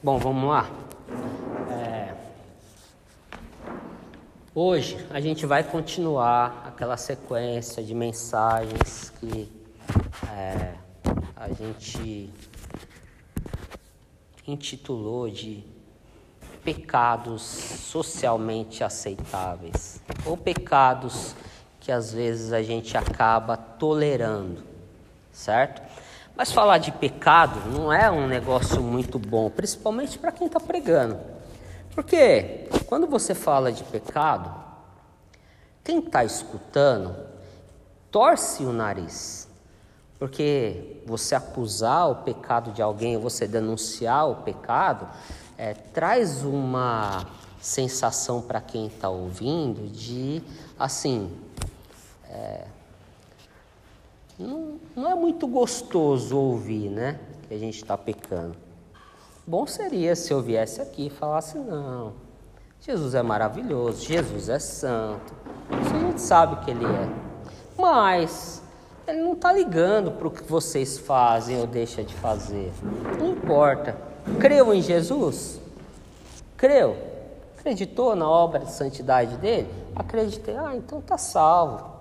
Bom, vamos lá. É... Hoje a gente vai continuar aquela sequência de mensagens que é, a gente intitulou de pecados socialmente aceitáveis ou pecados que às vezes a gente acaba tolerando, certo? Mas falar de pecado não é um negócio muito bom, principalmente para quem está pregando. Porque quando você fala de pecado, quem está escutando torce o nariz. Porque você acusar o pecado de alguém, você denunciar o pecado, é, traz uma sensação para quem está ouvindo de assim. É, não, não é muito gostoso ouvir, né? Que a gente está pecando. Bom seria se eu viesse aqui e falasse: não, Jesus é maravilhoso, Jesus é santo. Isso a gente sabe que ele é. Mas ele não está ligando para o que vocês fazem ou deixam de fazer. Não importa. Creu em Jesus? Creu? Acreditou na obra de santidade dele? Acreditei. Ah, então está salvo.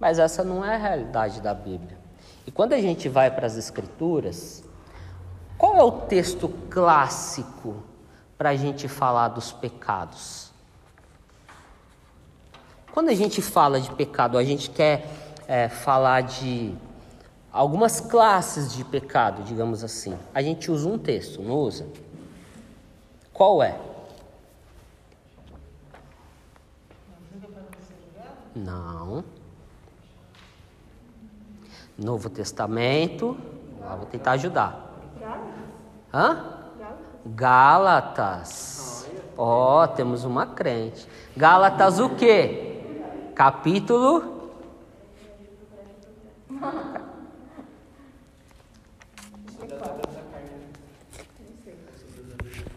Mas essa não é a realidade da Bíblia. E quando a gente vai para as Escrituras, qual é o texto clássico para a gente falar dos pecados? Quando a gente fala de pecado, a gente quer é, falar de algumas classes de pecado, digamos assim. A gente usa um texto, não usa? Qual é? Não. Novo Testamento. Vou tentar ajudar. Hã? Gálatas. Ó, oh, temos uma crente. Gálatas o quê? Capítulo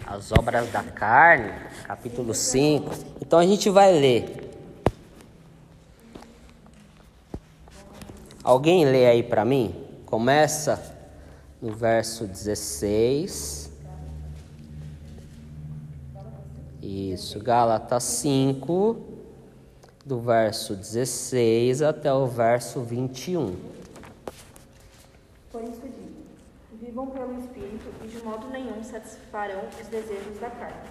As obras da carne, capítulo 5. Então a gente vai ler. Alguém lê aí para mim? Começa no verso 16. Isso, Gálatas 5, do verso 16 até o verso 21. Por isso digo: vivam pelo Espírito e de modo nenhum satisfarão os desejos da carne.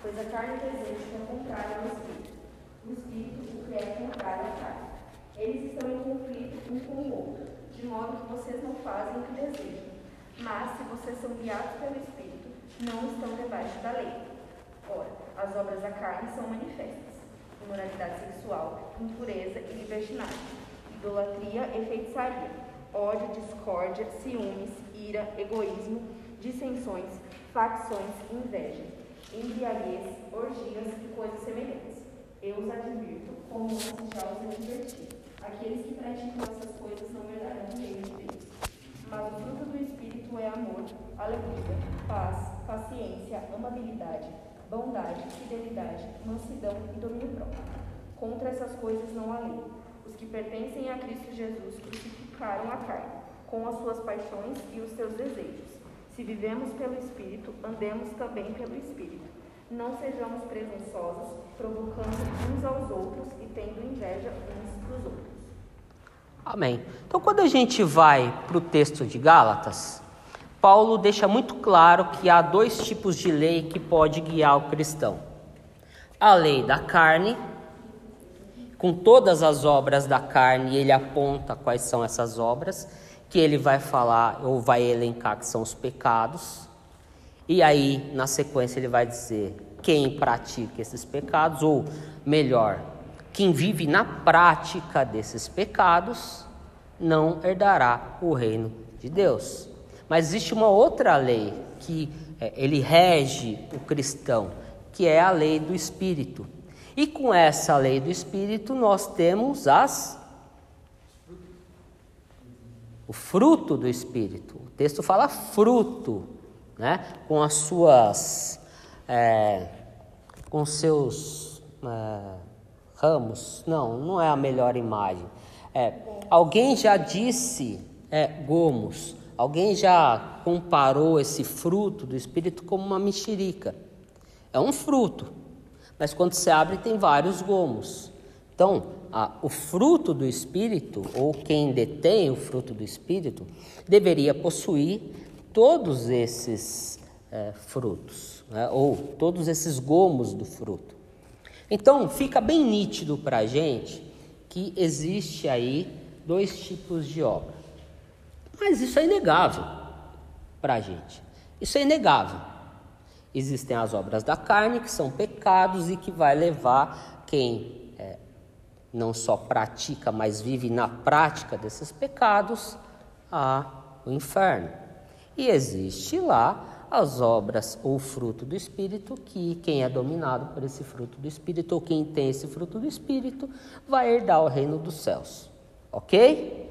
Pois a carne deseja o contrário ao Espírito, o Espírito o que é contrário à carne. Eles estão em conflito um com o outro, de modo que vocês não fazem o que desejam. Mas, se vocês são guiados pelo Espírito, não estão debaixo da lei. Ora, as obras da carne são manifestas: imoralidade sexual, impureza e libertinagem, idolatria e feitiçaria, ódio, discórdia, ciúmes, ira, egoísmo, dissensões, facções, inveja, embriaguez, orgias e coisas semelhantes. Eu os advirto, como antes já os adverti. Aqueles que praticam essas coisas não herdarão o reino de Deus. Mas o fruto do Espírito é amor, alegria, paz, paciência, amabilidade, bondade, fidelidade, mansidão e domínio próprio. Contra essas coisas não há lei. Os que pertencem a Cristo Jesus crucificaram a carne, com as suas paixões e os seus desejos. Se vivemos pelo Espírito, andemos também pelo Espírito. Não sejamos presunçosos, provocando uns aos outros e tendo inveja uns dos outros. Amém. Então, quando a gente vai para o texto de Gálatas, Paulo deixa muito claro que há dois tipos de lei que pode guiar o cristão: a lei da carne, com todas as obras da carne, ele aponta quais são essas obras, que ele vai falar ou vai elencar que são os pecados, e aí na sequência ele vai dizer quem pratica esses pecados, ou melhor, quem vive na prática desses pecados não herdará o reino de Deus. Mas existe uma outra lei que é, ele rege o cristão, que é a lei do Espírito. E com essa lei do Espírito nós temos as o fruto do Espírito. O texto fala fruto, né? Com as suas, é, com seus é, ramos. Não, não é a melhor imagem. É, alguém já disse, é, gomos. Alguém já comparou esse fruto do Espírito como uma mexerica? É um fruto, mas quando se abre tem vários gomos. Então, a, o fruto do Espírito, ou quem detém o fruto do Espírito, deveria possuir todos esses é, frutos, né? ou todos esses gomos do fruto. Então, fica bem nítido para a gente que existe aí dois tipos de obra. Mas isso é inegável para a gente. Isso é inegável. Existem as obras da carne, que são pecados e que vai levar quem é, não só pratica, mas vive na prática desses pecados ao inferno. E existe lá as obras ou fruto do Espírito, que quem é dominado por esse fruto do Espírito, ou quem tem esse fruto do Espírito, vai herdar o reino dos céus. Ok?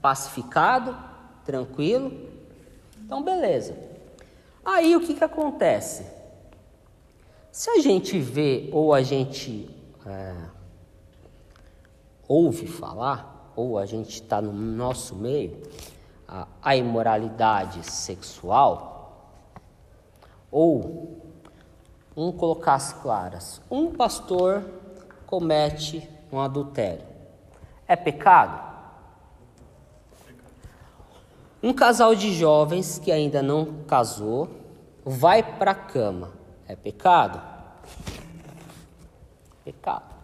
Pacificado? Tranquilo? Então, beleza. Aí o que, que acontece? Se a gente vê ou a gente é, ouve falar, ou a gente está no nosso meio, a, a imoralidade sexual, ou, vamos colocar as claras, um pastor comete um adultério. É pecado? Um casal de jovens que ainda não casou vai para a cama. É pecado? Pecado.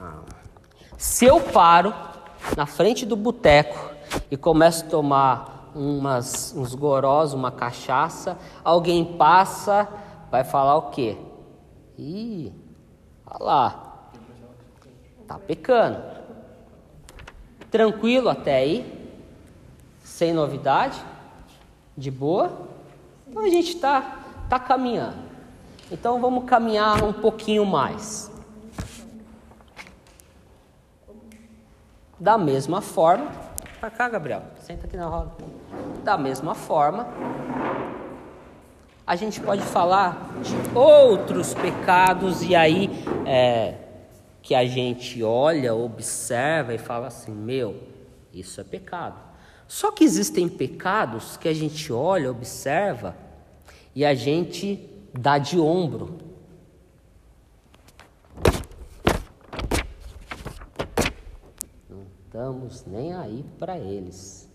Ah. Se eu paro na frente do boteco e começo a tomar umas, uns gorós, uma cachaça, alguém passa, vai falar o quê? Ih, olha lá, tá pecando. Tranquilo até aí? sem novidade, de boa. Então a gente está tá caminhando. Então vamos caminhar um pouquinho mais. Da mesma forma, para cá, Gabriel, senta aqui na roda. Da mesma forma, a gente pode falar de outros pecados e aí é, que a gente olha, observa e fala assim: meu, isso é pecado. Só que existem pecados que a gente olha, observa e a gente dá de ombro. Não estamos nem aí para eles.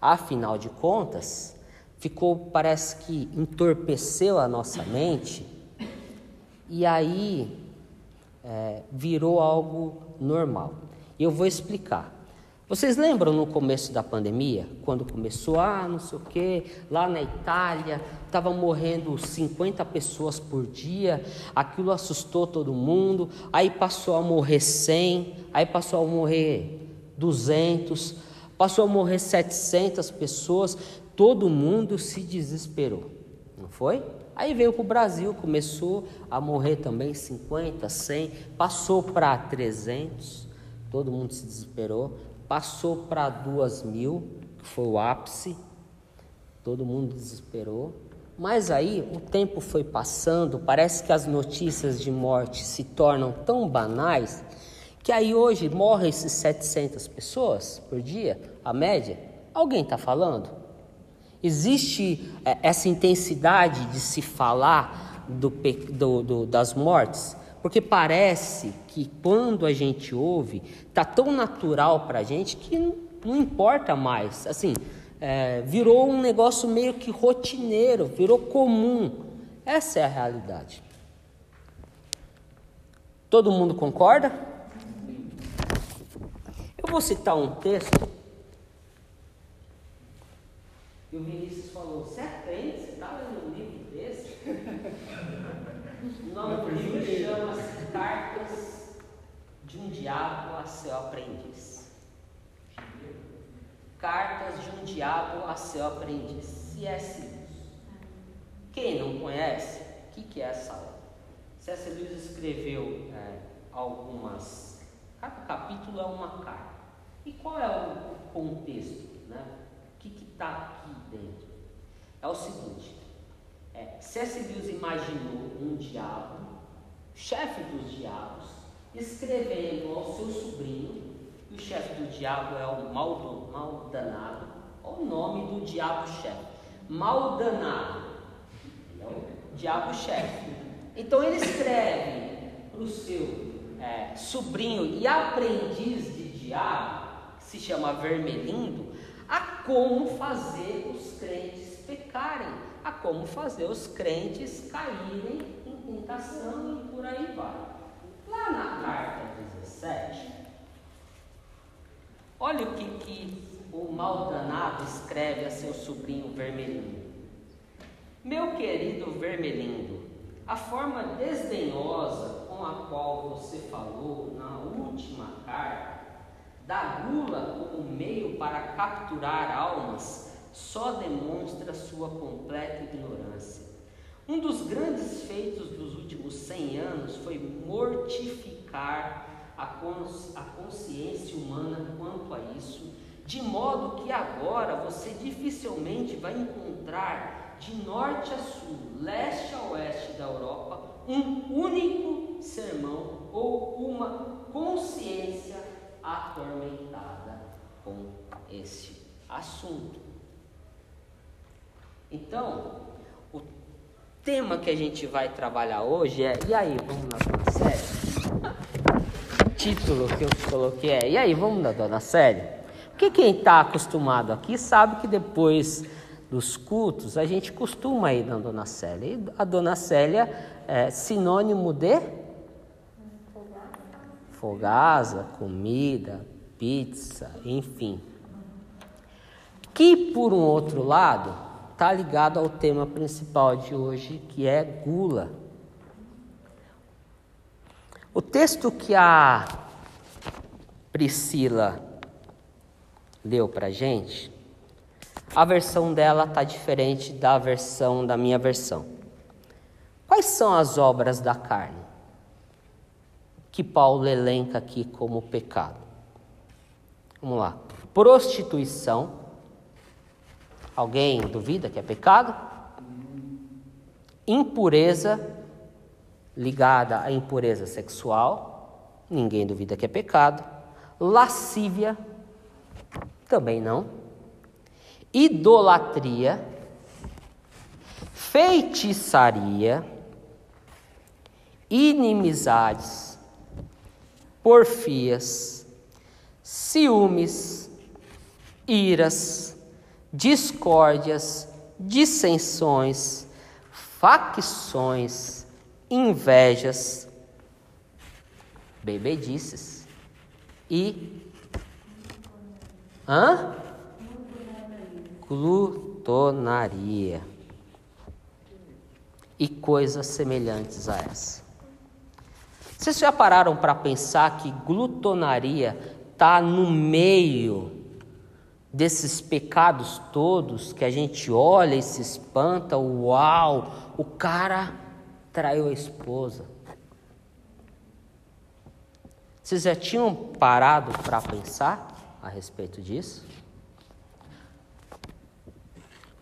Afinal de contas, ficou, parece que entorpeceu a nossa mente e aí é, virou algo normal. Eu vou explicar. Vocês lembram no começo da pandemia, quando começou, ah, não sei o quê, lá na Itália, estavam morrendo 50 pessoas por dia, aquilo assustou todo mundo, aí passou a morrer 100, aí passou a morrer 200, passou a morrer 700 pessoas, todo mundo se desesperou, não foi? Aí veio para o Brasil, começou a morrer também 50, 100, passou para 300, todo mundo se desesperou passou para duas mil, que foi o ápice, todo mundo desesperou. Mas aí o tempo foi passando, parece que as notícias de morte se tornam tão banais que aí hoje morrem esses 700 pessoas por dia, a média. Alguém está falando? Existe é, essa intensidade de se falar do, do, do, das mortes? Porque parece que quando a gente ouve, tá tão natural para a gente que não, importa mais. Assim, é, virou um negócio meio que rotineiro, virou comum. Essa é a realidade. Todo mundo concorda? Vou citar um texto. E o Vinícius falou: Você aprende? Você está lendo um livro desse? O nome do livro chama-se Cartas de um Diabo a seu Aprendiz. Cartas de um Diabo a seu Aprendiz. C.S. Lewis. Quem não conhece, o que, que é essa obra? C.S. Lewis escreveu é, algumas. Cada capítulo é uma carta. E qual é o contexto? Né? O que está aqui dentro? É o seguinte: é, C.S. Lewis imaginou um diabo, chefe dos diabos, escrevendo ao seu sobrinho, e o chefe do diabo é o mal, danado, olha o diabo-chefe. Mal danado. É o diabo-chefe. Então ele escreve para o seu é, sobrinho e aprendiz de diabo, se chama Vermelindo, a como fazer os crentes pecarem, a como fazer os crentes caírem em tentação e por aí vai. Lá na carta 17, olha o que, que o maldanado escreve a seu sobrinho Vermelindo. Meu querido Vermelindo, a forma desdenhosa com a qual você falou na última carta, da gula como meio para capturar almas, só demonstra sua completa ignorância. Um dos grandes feitos dos últimos 100 anos foi mortificar a, cons a consciência humana quanto a isso de modo que agora você dificilmente vai encontrar de norte a sul, leste a oeste da Europa, um único sermão ou uma consciência atormentada com esse assunto. Então, o tema que a gente vai trabalhar hoje é: e aí, vamos na dona série? Título que eu coloquei é: e aí, vamos na dona série? Porque quem está acostumado aqui sabe que depois dos cultos a gente costuma ir na Dona Célia. E a Dona Célia é sinônimo de fogasa, comida, pizza, enfim. Que por um outro lado está ligado ao tema principal de hoje, que é gula. O texto que a Priscila leu para gente, a versão dela está diferente da versão da minha versão. Quais são as obras da carne que Paulo elenca aqui como pecado? Vamos lá. Prostituição. Alguém duvida que é pecado? Impureza ligada à impureza sexual. Ninguém duvida que é pecado. Lascívia também não. Idolatria, feitiçaria, inimizades, porfias, ciúmes, iras, discórdias, dissensões, facções, invejas, bebedices e Hã? Glutonaria. E coisas semelhantes a essa. Vocês já pararam para pensar que glutonaria está no meio desses pecados todos que a gente olha e se espanta? Uau, o cara traiu a esposa. Vocês já tinham parado para pensar? a respeito disso?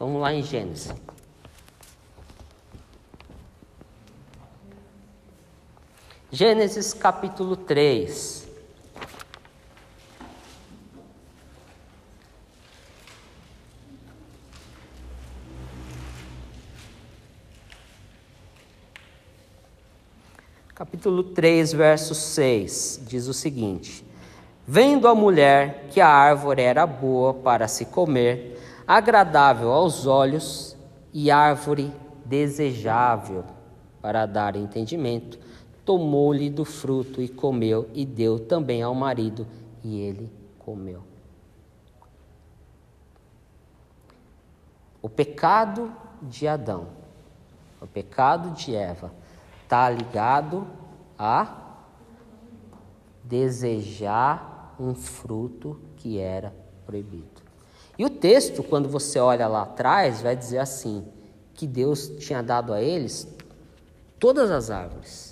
Vamos lá em Gênesis. Gênesis capítulo 3. Capítulo 3, verso 6 diz o seguinte: Vendo a mulher que a árvore era boa para se comer, agradável aos olhos e árvore desejável para dar entendimento, tomou-lhe do fruto e comeu, e deu também ao marido, e ele comeu. O pecado de Adão, o pecado de Eva, está ligado a desejar um fruto que era proibido. E o texto, quando você olha lá atrás, vai dizer assim: que Deus tinha dado a eles todas as árvores,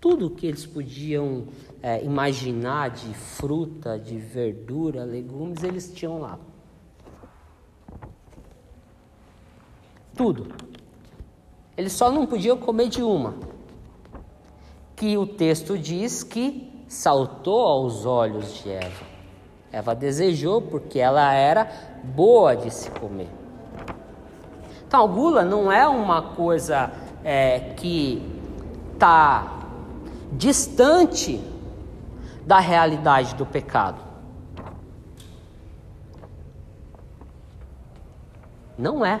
tudo que eles podiam é, imaginar de fruta, de verdura, legumes, eles tinham lá. Tudo. Eles só não podiam comer de uma. Que o texto diz que saltou aos olhos de Eva. Eva desejou porque ela era boa de se comer. Então, a gula não é uma coisa é, que está distante da realidade do pecado. Não é.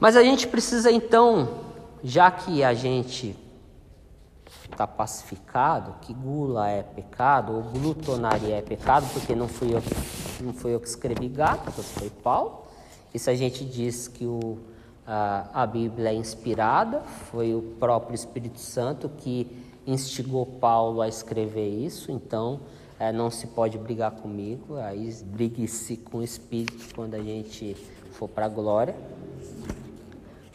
Mas a gente precisa então, já que a gente está pacificado, que gula é pecado, ou glutonaria é pecado, porque não fui eu, não fui eu que escrevi Gálatas, foi Paulo. E se a gente diz que o, a, Bíblia é inspirada, foi o próprio Espírito Santo que instigou Paulo a escrever isso, então é, não se pode brigar comigo, aí brigue-se com o Espírito quando a gente for para a glória.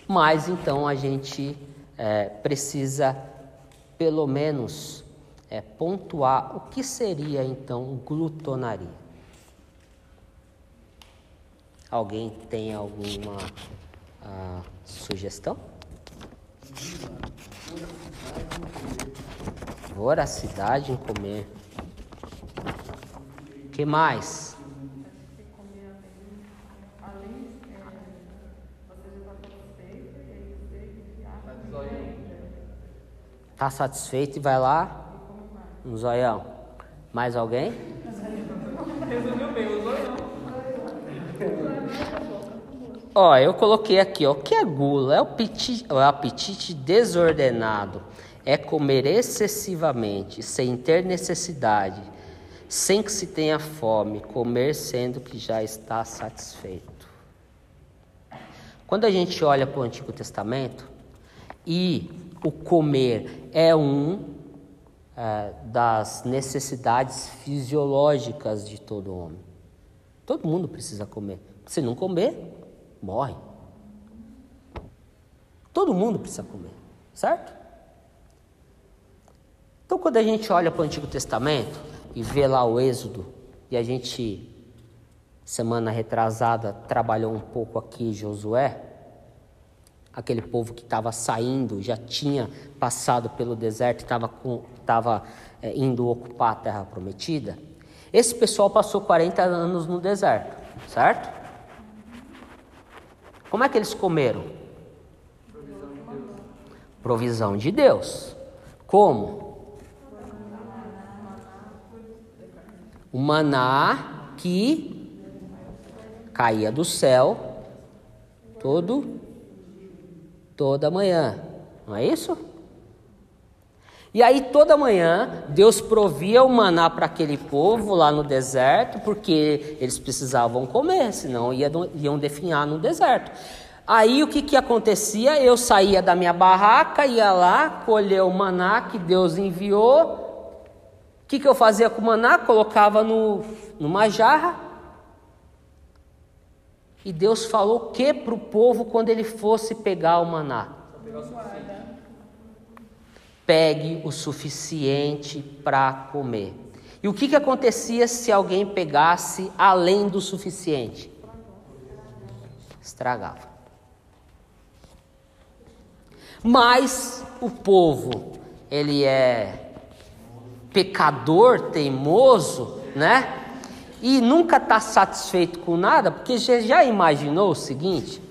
Mas então a gente é, precisa, pelo menos, é, pontuar o que seria então glutonaria. Alguém tem alguma ah, sugestão? Voracidade em comer que mais? Tá satisfeito e vai lá no zoião. Mais alguém? Resumiu bem, o zoião. Ó, eu coloquei aqui, ó, o que é gula? É o apetite, é o apetite desordenado, é comer excessivamente, sem ter necessidade sem que se tenha fome, comer sendo que já está satisfeito. Quando a gente olha para o Antigo Testamento, e o comer é um é, das necessidades fisiológicas de todo homem. Todo mundo precisa comer. Se não comer, morre. Todo mundo precisa comer, certo? Então, quando a gente olha para o Antigo Testamento, e vê lá o êxodo, e a gente, semana retrasada, trabalhou um pouco aqui Josué, aquele povo que estava saindo, já tinha passado pelo deserto, estava é, indo ocupar a terra prometida. Esse pessoal passou 40 anos no deserto, certo? Como é que eles comeram? Provisão de Deus. Provisão de Deus. Como? o maná que caía do céu todo toda manhã. Não é isso? E aí toda manhã Deus provia o maná para aquele povo lá no deserto, porque eles precisavam comer, senão iam definhar no deserto. Aí o que, que acontecia? Eu saía da minha barraca, ia lá, colher o maná que Deus enviou, que, que eu fazia com o maná? Colocava no, numa jarra. E Deus falou o que para o povo quando ele fosse pegar o maná? Pegue o suficiente para comer. E o que, que acontecia se alguém pegasse além do suficiente? Estragava. Mas o povo, ele é pecador teimoso, né? E nunca está satisfeito com nada, porque já, já imaginou o seguinte?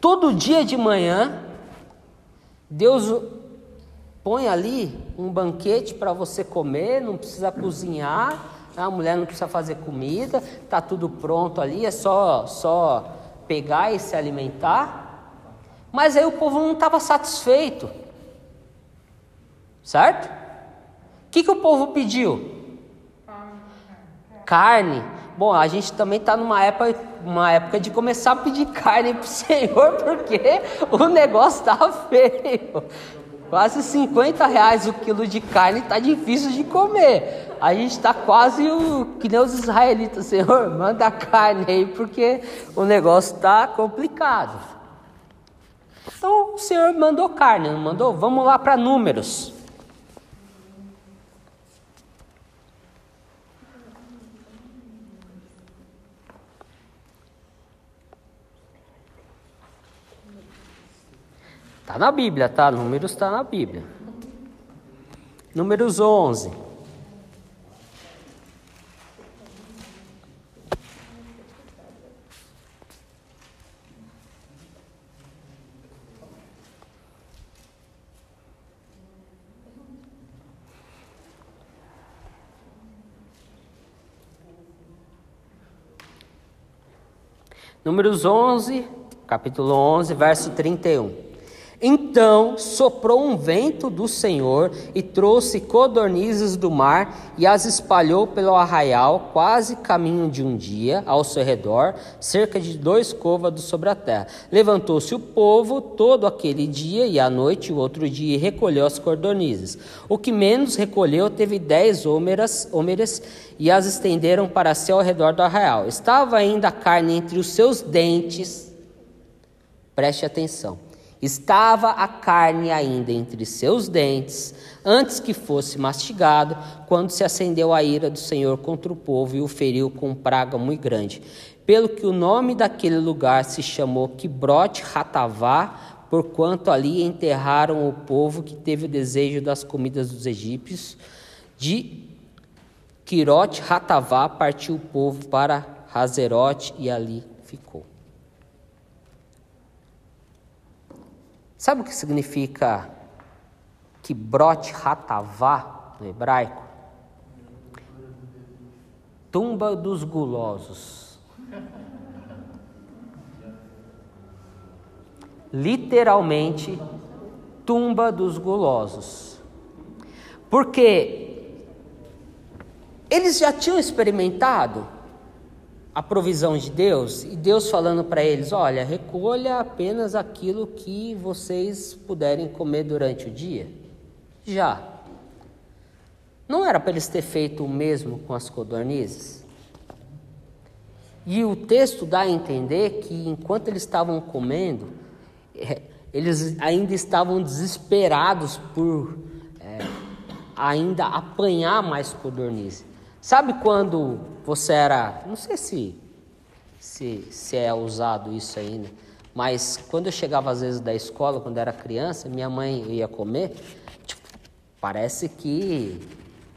Todo dia de manhã, Deus põe ali um banquete para você comer, não precisa cozinhar, a mulher não precisa fazer comida, tá tudo pronto ali, é só só pegar e se alimentar. Mas aí o povo não estava satisfeito, certo? O que, que o povo pediu? Carne. Bom, a gente também está numa época, uma época de começar a pedir carne para o Senhor, porque o negócio está feio. Quase 50 reais o quilo de carne está difícil de comer. A gente está quase o, que nem os israelitas, Senhor, manda carne aí, porque o negócio está complicado. Então o Senhor mandou carne, não mandou? Vamos lá para números. Está na Bíblia, tá? Números está na Bíblia. Números 11. Números 11, capítulo 11, verso 31. Então soprou um vento do Senhor e trouxe codornizes do mar e as espalhou pelo arraial, quase caminho de um dia, ao seu redor, cerca de dois côvados sobre a terra. Levantou-se o povo todo aquele dia e à noite, o outro dia, e recolheu as codornizes. O que menos recolheu teve dez ômeras, ômeras e as estenderam para si ao redor do arraial. Estava ainda a carne entre os seus dentes. Preste atenção Estava a carne ainda entre seus dentes, antes que fosse mastigado, quando se acendeu a ira do Senhor contra o povo e o feriu com praga muito grande. Pelo que o nome daquele lugar se chamou Quibrote Ratavá, porquanto ali enterraram o povo que teve o desejo das comidas dos egípcios. De Quirote Ratavá partiu o povo para Hazerote e ali ficou. Sabe o que significa Kibrot Hatavá no hebraico? Tumba dos gulosos. Literalmente, tumba dos gulosos. Porque eles já tinham experimentado a provisão de Deus e Deus falando para eles: olha, recolha apenas aquilo que vocês puderem comer durante o dia. Já. Não era para eles ter feito o mesmo com as codornizes? E o texto dá a entender que enquanto eles estavam comendo, é, eles ainda estavam desesperados por é, ainda apanhar mais codornizes. Sabe quando você era, não sei se, se, se é usado isso ainda, mas quando eu chegava às vezes da escola, quando era criança, minha mãe ia comer, tipo, parece que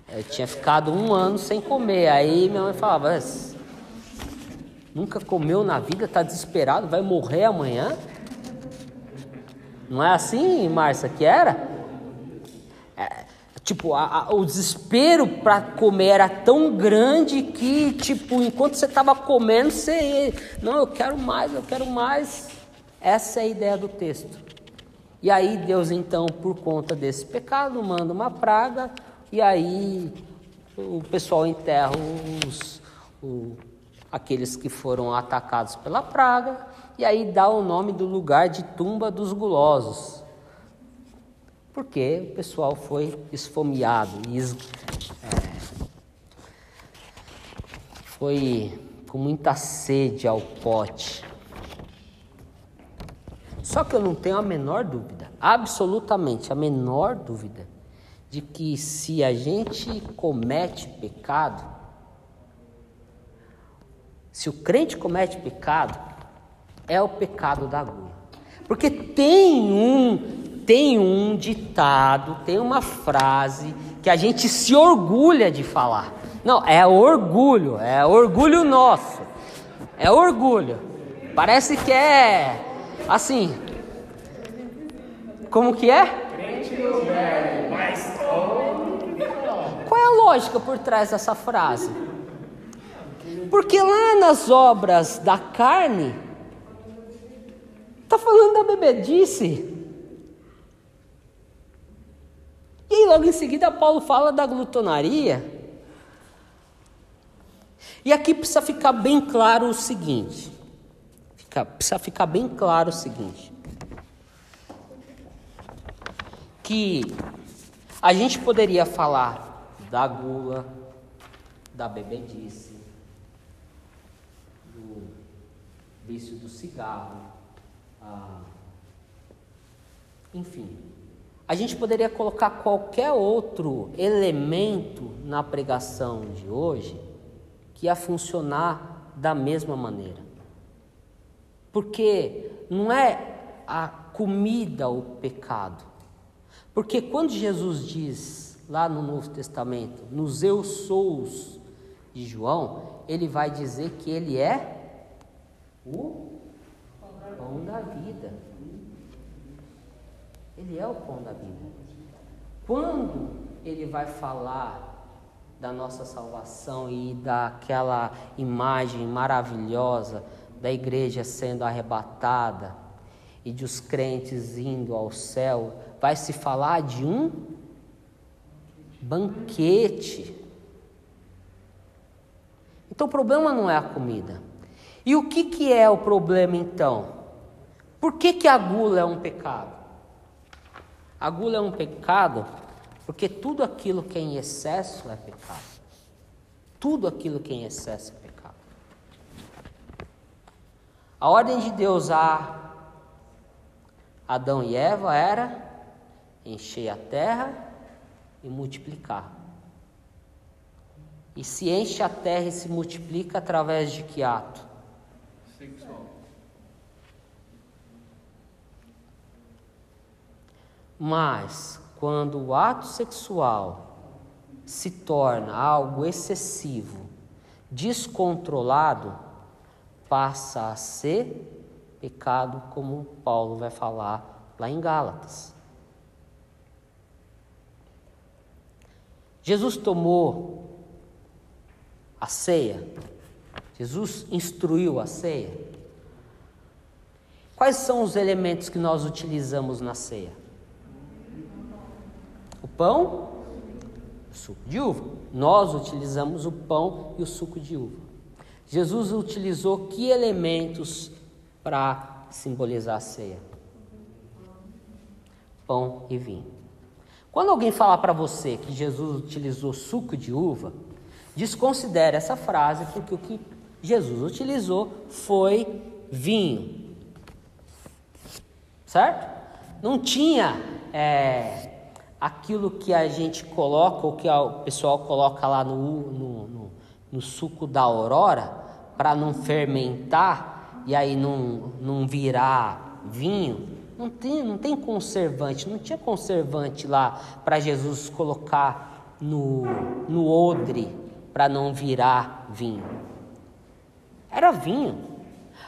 eu tinha ficado um ano sem comer. Aí minha mãe falava, nunca comeu na vida, está desesperado, vai morrer amanhã? Não é assim, Márcia, que era? Tipo, a, a, o desespero para comer era tão grande que, tipo, enquanto você estava comendo, você. Não, eu quero mais, eu quero mais. Essa é a ideia do texto. E aí, Deus, então, por conta desse pecado, manda uma praga, e aí o pessoal enterra os, o, aqueles que foram atacados pela praga, e aí dá o nome do lugar de tumba dos gulosos porque o pessoal foi esfomeado é, foi com muita sede ao pote. Só que eu não tenho a menor dúvida, absolutamente a menor dúvida, de que se a gente comete pecado, se o crente comete pecado, é o pecado da agulha. Porque tem um tem um ditado, tem uma frase que a gente se orgulha de falar. Não, é orgulho, é orgulho nosso. É orgulho. Parece que é assim. Como que é? Qual é a lógica por trás dessa frase? Porque lá nas obras da carne, está falando da bebedice. E aí, logo em seguida, Paulo fala da glutonaria. E aqui precisa ficar bem claro o seguinte: fica, precisa ficar bem claro o seguinte. Que a gente poderia falar da gula, da bebedice, do vício do cigarro, ah, enfim, a gente poderia colocar qualquer outro elemento na pregação de hoje que ia funcionar da mesma maneira. Porque não é a comida o pecado. Porque quando Jesus diz lá no Novo Testamento, nos eu sous de João, ele vai dizer que ele é o pão da vida. Ele é o pão da vida. Quando ele vai falar da nossa salvação e daquela imagem maravilhosa da igreja sendo arrebatada e de os crentes indo ao céu, vai se falar de um banquete. Então o problema não é a comida. E o que, que é o problema então? Por que, que a gula é um pecado? A gula é um pecado porque tudo aquilo que é em excesso é pecado. Tudo aquilo que é em excesso é pecado. A ordem de Deus a Adão e Eva era encher a terra e multiplicar. E se enche a terra e se multiplica através de que ato? Mas quando o ato sexual se torna algo excessivo, descontrolado, passa a ser pecado, como Paulo vai falar lá em Gálatas. Jesus tomou a ceia, Jesus instruiu a ceia. Quais são os elementos que nós utilizamos na ceia? Pão, suco de uva. Nós utilizamos o pão e o suco de uva. Jesus utilizou que elementos para simbolizar a ceia? Pão e vinho. Quando alguém falar para você que Jesus utilizou suco de uva, desconsidere essa frase, porque o que Jesus utilizou foi vinho. Certo? Não tinha é, aquilo que a gente coloca, ou que o pessoal coloca lá no, no, no, no suco da aurora, para não fermentar e aí não, não virar vinho. Não tem, não tem conservante, não tinha conservante lá para Jesus colocar no, no odre para não virar vinho. Era vinho.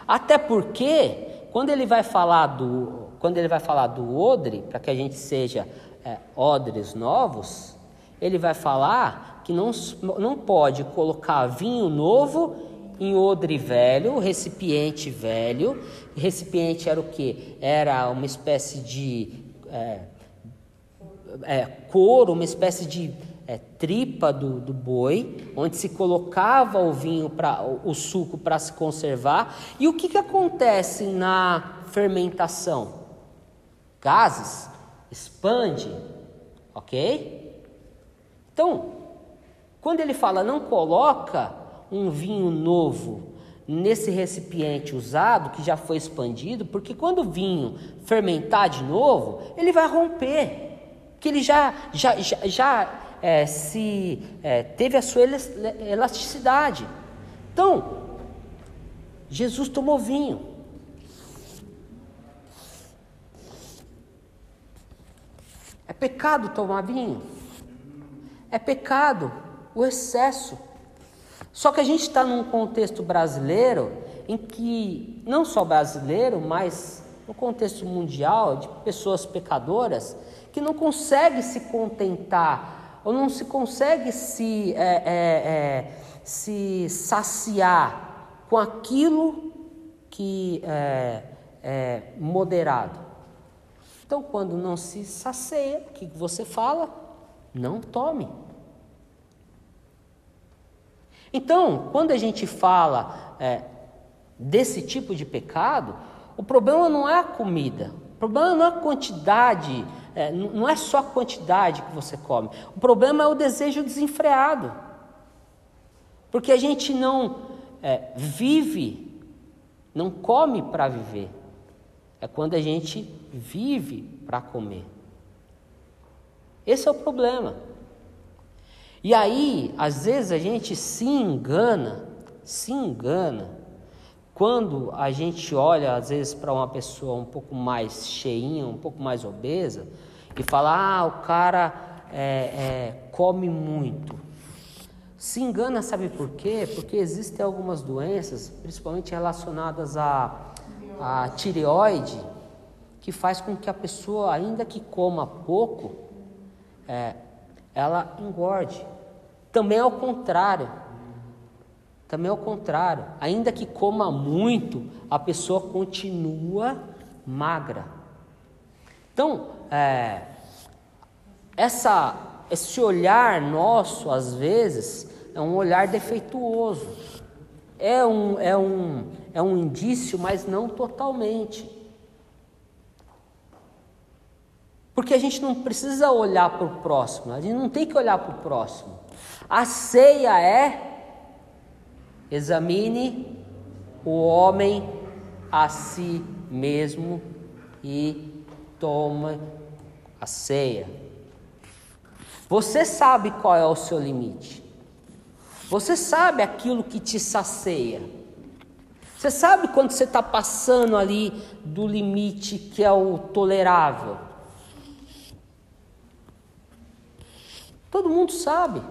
Até porque quando ele vai falar do quando ele vai falar do odre, para que a gente seja é, odres novos, ele vai falar que não, não pode colocar vinho novo em odre velho, recipiente velho. Recipiente era o que? Era uma espécie de é, é, couro, uma espécie de é, tripa do, do boi, onde se colocava o vinho para o suco para se conservar. E o que, que acontece na fermentação? Gases expande, ok? Então, quando ele fala não coloca um vinho novo nesse recipiente usado que já foi expandido, porque quando o vinho fermentar de novo, ele vai romper, que ele já já já, já é, se é, teve a sua elasticidade. Então, Jesus tomou vinho. É pecado tomar vinho. É pecado o excesso. Só que a gente está num contexto brasileiro em que, não só brasileiro, mas no contexto mundial, de pessoas pecadoras, que não consegue se contentar, ou não se consegue se, é, é, é, se saciar com aquilo que é, é moderado. Então, quando não se sacia, o que você fala? Não tome. Então, quando a gente fala é, desse tipo de pecado, o problema não é a comida, o problema não é a quantidade, é, não é só a quantidade que você come, o problema é o desejo desenfreado. Porque a gente não é, vive, não come para viver. É quando a gente vive para comer. Esse é o problema. E aí, às vezes a gente se engana, se engana, quando a gente olha, às vezes, para uma pessoa um pouco mais cheinha, um pouco mais obesa, e fala: ah, o cara é, é, come muito. Se engana, sabe por quê? Porque existem algumas doenças, principalmente relacionadas a a tireoide, que faz com que a pessoa, ainda que coma pouco, é, ela engorde. Também é o contrário. Também é o contrário. Ainda que coma muito, a pessoa continua magra. Então, é, essa, esse olhar nosso, às vezes, é um olhar defeituoso. É um, é um, é um indício, mas não totalmente. Porque a gente não precisa olhar para o próximo, a gente não tem que olhar para o próximo. A ceia é examine o homem a si mesmo e toma a ceia. Você sabe qual é o seu limite. Você sabe aquilo que te sacia. Você sabe quando você está passando ali do limite que é o tolerável. Todo mundo sabe.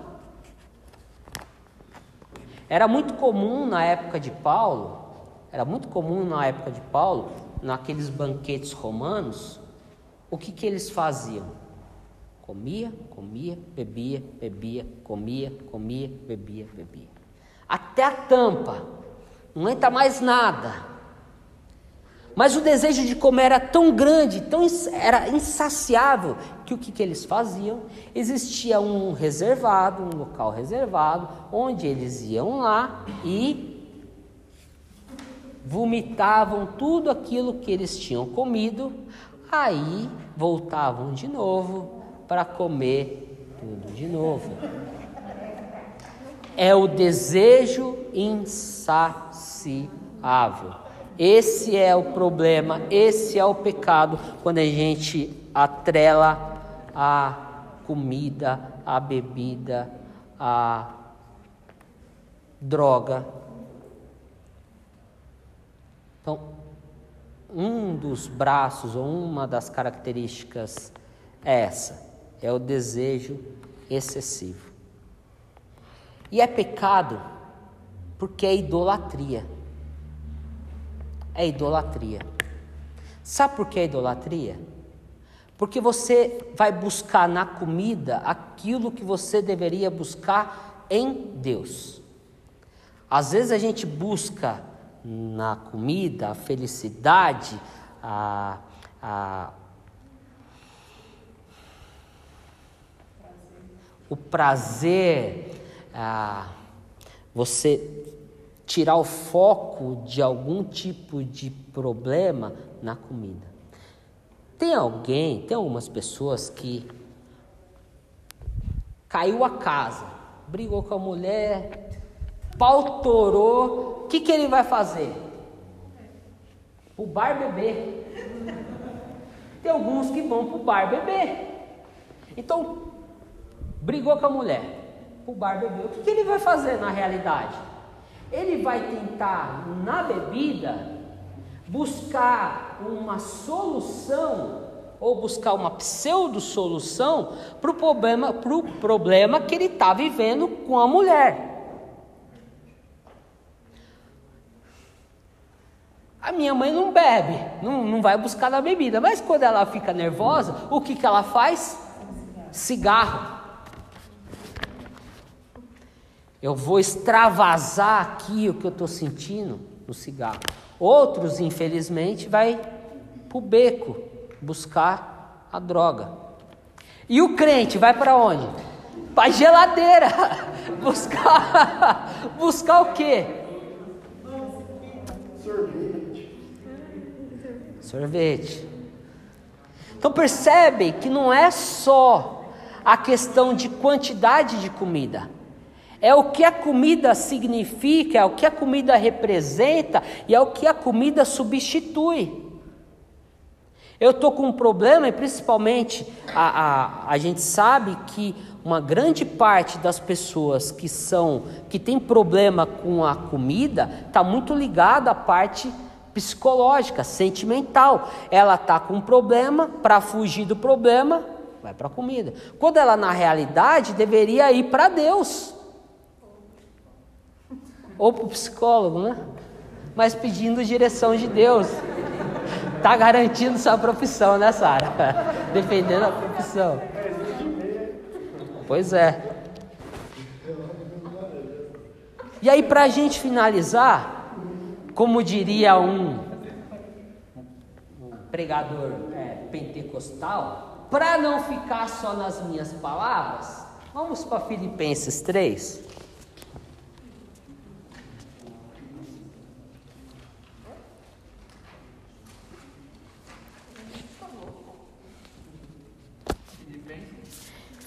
Era muito comum na época de Paulo, era muito comum na época de Paulo, naqueles banquetes romanos, o que, que eles faziam? Comia, comia, bebia, bebia, comia, comia, bebia, bebia. Até a tampa, não entra mais nada. Mas o desejo de comer era tão grande, tão era insaciável, que o que, que eles faziam? Existia um reservado, um local reservado, onde eles iam lá e vomitavam tudo aquilo que eles tinham comido, aí voltavam de novo para comer tudo de novo. É o desejo insaciável. Esse é o problema, esse é o pecado quando a gente atrela a comida, a bebida, a droga. Então, um dos braços ou uma das características é essa, é o desejo excessivo. E é pecado porque é idolatria é idolatria. Sabe por que é idolatria? Porque você vai buscar na comida aquilo que você deveria buscar em Deus. Às vezes a gente busca na comida a felicidade, a, a o prazer, você tirar o foco de algum tipo de problema na comida. Tem alguém, tem algumas pessoas que caiu a casa, brigou com a mulher, pau torou, o que, que ele vai fazer? O bar beber. Tem alguns que vão pro bar beber. Então, brigou com a mulher, o bar beber. O que, que ele vai fazer na realidade? Ele vai tentar na bebida buscar uma solução ou buscar uma pseudo solução para o problema, pro problema que ele está vivendo com a mulher. A minha mãe não bebe, não, não vai buscar na bebida, mas quando ela fica nervosa, o que, que ela faz? Cigarro. Eu vou extravasar aqui o que eu estou sentindo no cigarro. Outros, infelizmente, vai para o beco buscar a droga. E o crente vai para onde? Para a geladeira. buscar, buscar o quê? Sorvete. Sorvete. Então percebe que não é só a questão de quantidade de comida é o que a comida significa, é o que a comida representa e é o que a comida substitui. Eu estou com um problema, e principalmente a, a, a gente sabe que uma grande parte das pessoas que são que tem problema com a comida está muito ligada à parte psicológica, sentimental. Ela está com um problema, para fugir do problema, vai para a comida. Quando ela na realidade deveria ir para Deus ou para o psicólogo, né? Mas pedindo direção de Deus. Está garantindo sua profissão, né, Sara? Defendendo a profissão. Pois é. E aí, para a gente finalizar, como diria um, pregador é, pentecostal, para não ficar só nas minhas palavras, vamos para Filipenses 3.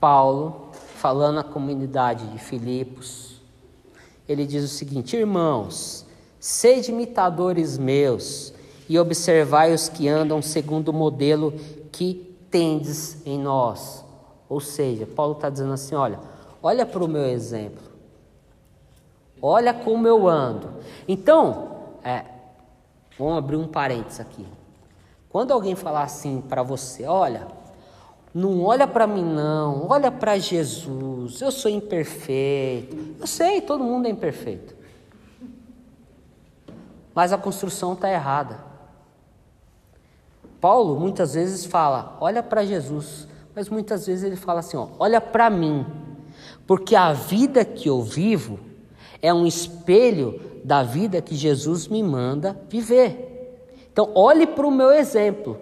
Paulo, falando à comunidade de Filipos, ele diz o seguinte: Irmãos, sede imitadores meus e observai os que andam segundo o modelo que tendes em nós. Ou seja, Paulo está dizendo assim: olha, olha para o meu exemplo, olha como eu ando. Então, é, vamos abrir um parênteses aqui. Quando alguém falar assim para você, olha, não olha para mim, não. Olha para Jesus. Eu sou imperfeito. Eu sei, todo mundo é imperfeito. Mas a construção está errada. Paulo muitas vezes fala: olha para Jesus. Mas muitas vezes ele fala assim: ó, olha para mim. Porque a vida que eu vivo é um espelho da vida que Jesus me manda viver. Então, olhe para o meu exemplo.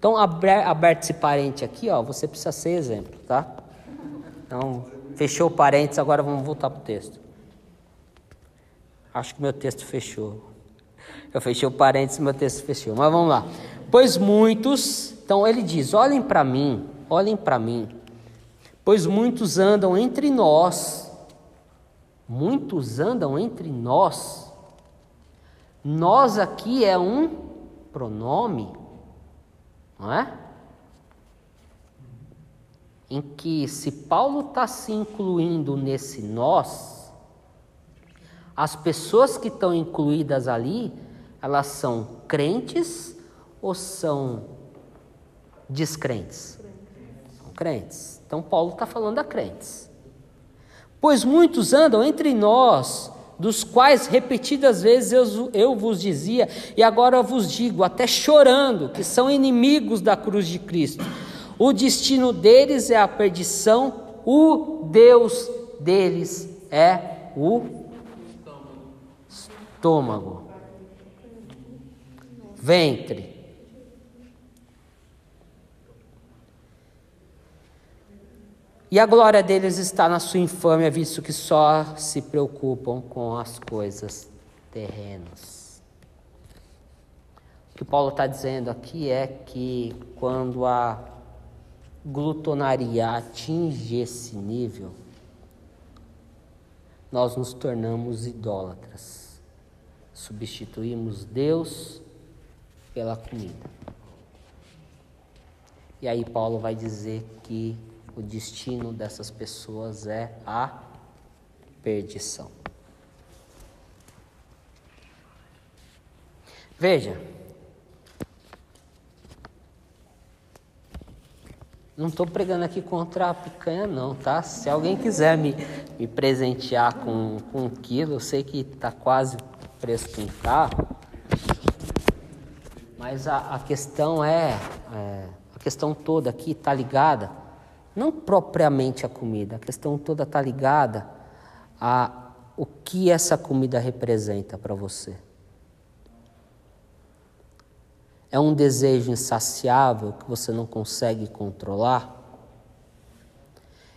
Então, aberto esse parente aqui, ó, você precisa ser exemplo, tá? Então, fechou o parênteses, agora vamos voltar para o texto. Acho que meu texto fechou. Eu fechei o parênteses, meu texto fechou. Mas vamos lá. Pois muitos, então ele diz: olhem para mim, olhem para mim. Pois muitos andam entre nós, muitos andam entre nós. Nós aqui é um pronome não é? Em que, se Paulo está se incluindo nesse nós, as pessoas que estão incluídas ali, elas são crentes ou são descrentes? São crentes. Então, Paulo está falando a crentes. Pois muitos andam entre nós dos quais repetidas vezes eu, eu vos dizia, e agora vos digo, até chorando, que são inimigos da cruz de Cristo. O destino deles é a perdição, o Deus deles é o estômago, ventre. E a glória deles está na sua infâmia, visto que só se preocupam com as coisas terrenas. O que Paulo está dizendo aqui é que quando a glutonaria atinge esse nível, nós nos tornamos idólatras. Substituímos Deus pela comida. E aí Paulo vai dizer que o destino dessas pessoas é a perdição. Veja, não estou pregando aqui contra a picanha, não, tá? Se alguém quiser me, me presentear com, com um quilo, eu sei que está quase preço carro, mas a, a questão é, é, a questão toda aqui está ligada não propriamente a comida, a questão toda está ligada a o que essa comida representa para você. É um desejo insaciável que você não consegue controlar?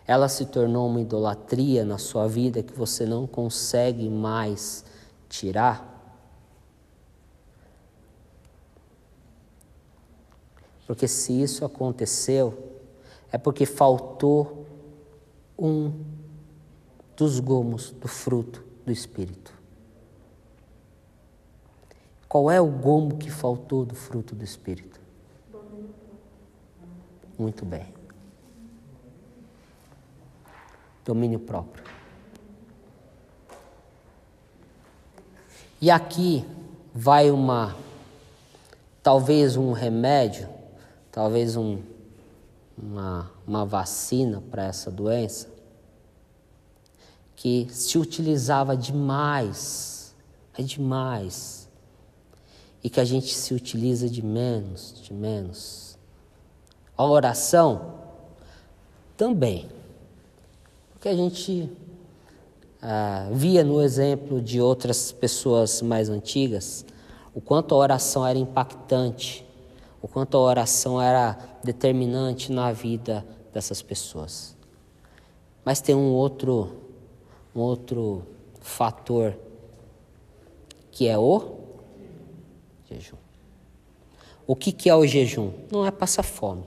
Ela se tornou uma idolatria na sua vida que você não consegue mais tirar? Porque se isso aconteceu, é porque faltou um dos gomos do fruto do Espírito. Qual é o gomo que faltou do fruto do Espírito? Muito bem. Domínio próprio. E aqui vai uma, talvez um remédio, talvez um, uma, uma vacina para essa doença, que se utilizava demais, é demais, e que a gente se utiliza de menos, de menos. A oração também, porque a gente ah, via no exemplo de outras pessoas mais antigas o quanto a oração era impactante, o quanto a oração era determinante na vida dessas pessoas. Mas tem um outro, um outro fator que é o jejum. O que, que é o jejum? Não é passar fome.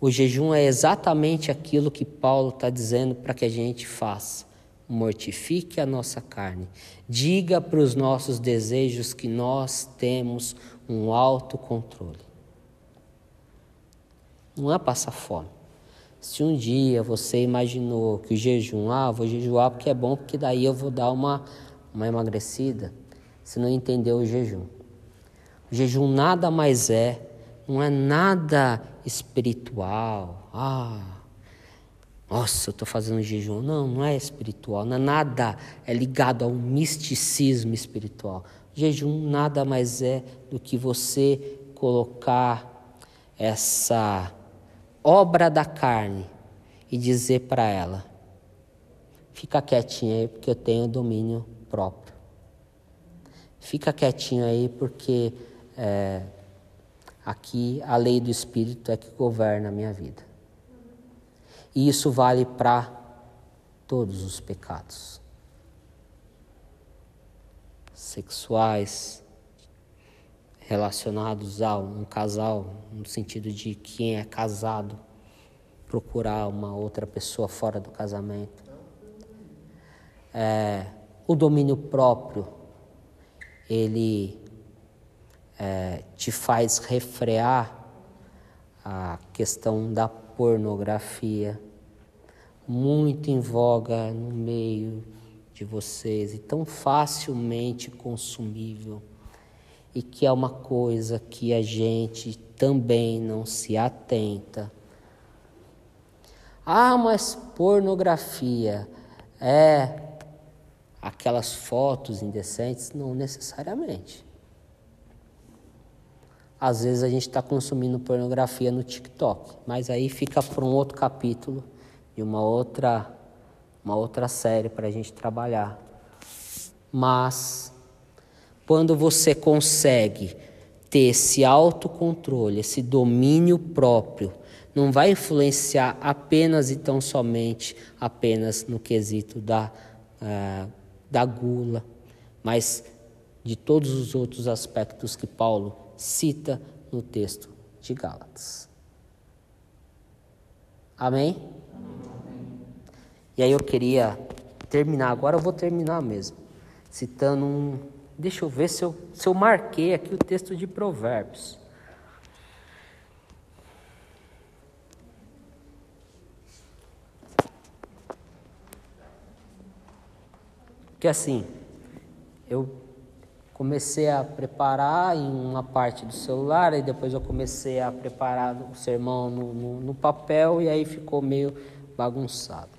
O jejum é exatamente aquilo que Paulo está dizendo para que a gente faça mortifique a nossa carne. Diga para os nossos desejos que nós temos um autocontrole. Não é passar fome. Se um dia você imaginou que o jejum, ah, vou jejuar porque é bom, porque daí eu vou dar uma, uma emagrecida, você não entendeu o jejum. O jejum nada mais é, não é nada espiritual. Ah, nossa, eu estou fazendo jejum. Não, não é espiritual, não é nada é ligado a um misticismo espiritual. Jejum nada mais é do que você colocar essa obra da carne e dizer para ela: fica quietinha aí porque eu tenho domínio próprio. Fica quietinho aí porque é, aqui a lei do Espírito é que governa a minha vida. E isso vale para todos os pecados sexuais relacionados a um casal, no sentido de quem é casado procurar uma outra pessoa fora do casamento. É, o domínio próprio, ele é, te faz refrear a questão da pornografia muito em voga no meio de vocês e tão facilmente consumível, e que é uma coisa que a gente também não se atenta. Ah, mas pornografia é aquelas fotos indecentes? Não necessariamente. Às vezes a gente está consumindo pornografia no TikTok, mas aí fica para um outro capítulo e uma outra, uma outra série para a gente trabalhar. Mas quando você consegue ter esse autocontrole, esse domínio próprio, não vai influenciar apenas e tão somente apenas no quesito da, uh, da gula, mas de todos os outros aspectos que Paulo cita no texto de Gálatas. Amém? E aí eu queria terminar, agora eu vou terminar mesmo, citando um. Deixa eu ver se eu, se eu marquei aqui o texto de Provérbios. Que assim, eu comecei a preparar em uma parte do celular, e depois eu comecei a preparar o sermão no, no, no papel, e aí ficou meio bagunçado.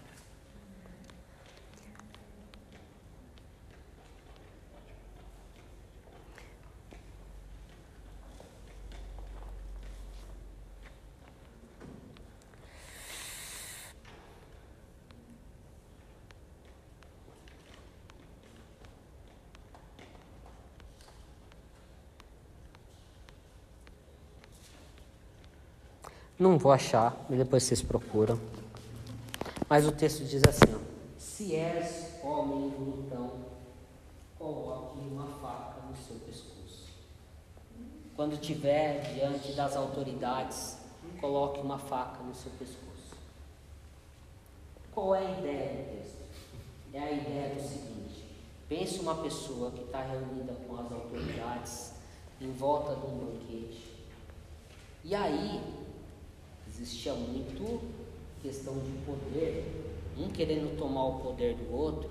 Não vou achar, depois vocês procuram. Mas o texto diz assim: ó, Se és homem glutão, coloque uma faca no seu pescoço. Quando tiver diante das autoridades, coloque uma faca no seu pescoço. Qual é a ideia do texto? É a ideia do seguinte: pense uma pessoa que está reunida com as autoridades em volta de um banquete. E aí existia muito questão de poder, um querendo tomar o poder do outro,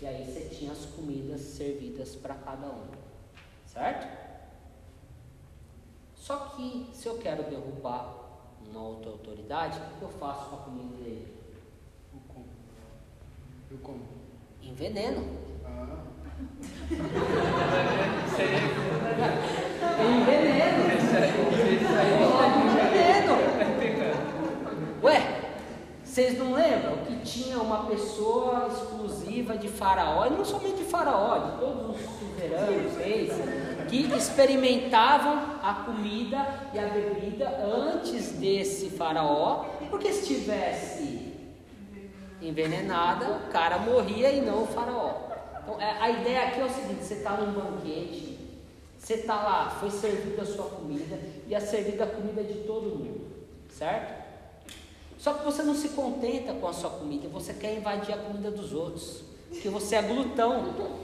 E aí você tinha as comidas servidas para cada um. Certo? Só que se eu quero derrubar uma outra autoridade, o que eu faço com a comida dele? Eu como. Eu como. Enveneno. Ah. Enveneno. Enveneno. Ué, vocês não lembram que tinha uma pessoa exclusiva de Faraó, e não somente de Faraó, de todos os suzeranos, reis, que experimentavam a comida e a bebida antes desse Faraó, porque se tivesse envenenada, o cara morria e não o Faraó. Então, é, a ideia aqui é o seguinte: você está num banquete, você está lá, foi servida a sua comida e é servida a comida de todo mundo, certo? Só que você não se contenta com a sua comida, você quer invadir a comida dos outros, porque você é glutão.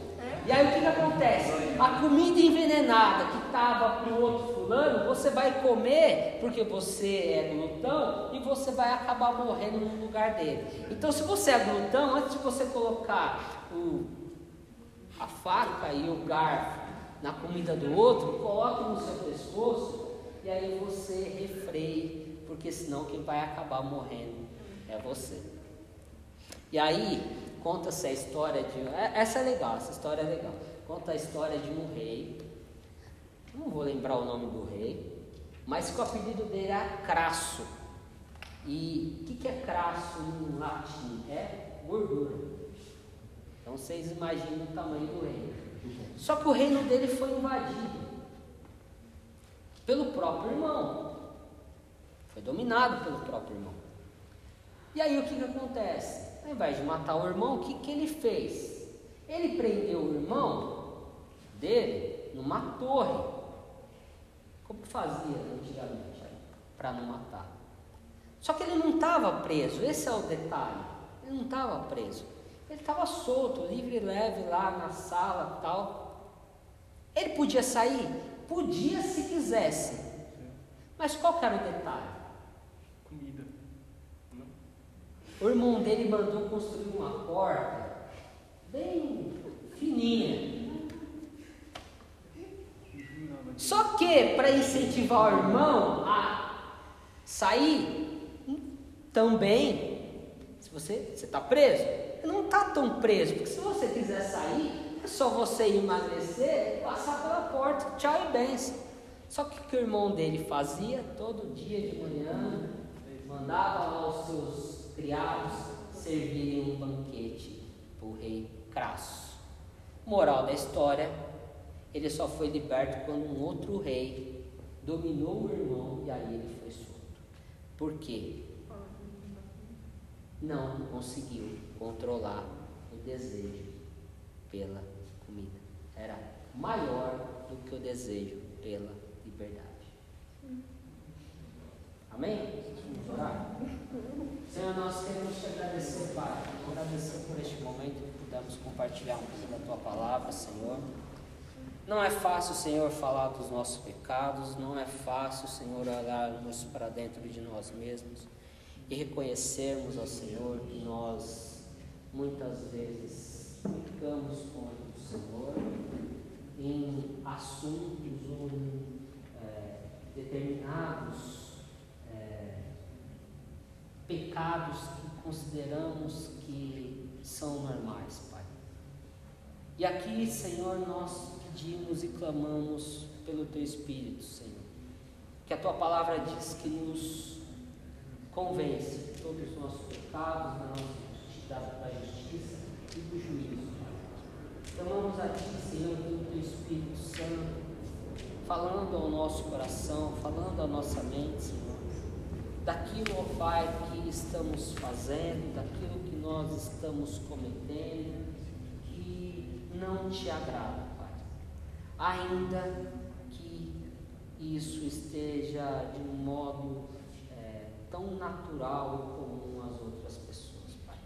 E aí o que, que acontece? A comida envenenada que estava para o outro fulano, você vai comer porque você é glutão e você vai acabar morrendo no lugar dele. Então, se você é glutão, antes de você colocar o, a faca e o garfo na comida do outro, coloque no seu pescoço e aí você refreie porque senão quem vai acabar morrendo é você. E aí, conta-se a história de. É, essa é legal, essa história é legal. Conta a história de um rei. Não vou lembrar o nome do rei, mas que o apelido dele era Crasso. E o que, que é crasso em latim? É gordura. Então vocês imaginam o tamanho do reino. Só que o reino dele foi invadido pelo próprio irmão. Foi dominado pelo próprio irmão. E aí o que, que acontece? Ao invés de matar o irmão, o que, que ele fez? Ele prendeu o irmão dele numa torre. Como fazia antigamente para não matar. Só que ele não estava preso, esse é o detalhe. Ele não estava preso. Ele estava solto, livre e leve lá na sala tal. Ele podia sair? Podia se quisesse. Mas qual era o detalhe? Comida. Não? O irmão dele mandou construir uma porta bem fininha. Só que para incentivar o irmão a sair, também, se você está preso, não está tão preso, porque se você quiser sair, é só você emagrecer, passar pela porta, tchau e benção. Só que o que o irmão dele fazia todo dia de manhã, mandava lá os seus criados servirem um banquete para o rei Crasso. Moral da história, ele só foi liberto quando um outro rei dominou o irmão e aí ele foi solto. Por quê? Não conseguiu controlar o desejo pela comida. Era maior do que o desejo pela liberdade. Amém? Vamos orar? Senhor, nós queremos te agradecer, Pai. Agradecer por este momento que pudemos compartilhar um pouco da tua palavra, Senhor. Não é fácil, Senhor, falar dos nossos pecados, não é fácil, Senhor, olharmos para dentro de nós mesmos e reconhecermos ao Senhor que nós muitas vezes ficamos com o Senhor em assuntos ou em é, determinados é, pecados que consideramos que são normais, Pai. E aqui, Senhor, nós pedimos e clamamos pelo Teu Espírito, Senhor. Que a Tua palavra diz que nos convence de todos os nossos pecados, da, nossa, da justiça e do juízo. Clamamos a Ti, Senhor, pelo Teu Espírito Santo, falando ao nosso coração, falando à nossa mente, Senhor daquilo, ó Pai, que estamos fazendo, daquilo que nós estamos cometendo, que não te agrada, Pai. Ainda que isso esteja de um modo é, tão natural e comum às outras pessoas, Pai.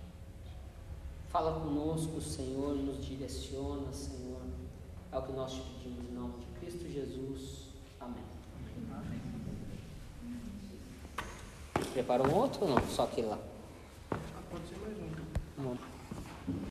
Fala conosco, Senhor, nos direciona, Senhor. É o que nós te pedimos em nome de Cristo Jesus. Amém. Amém. Preparou um outro ou não? Só aquele lá? Pode ser mais um. Não.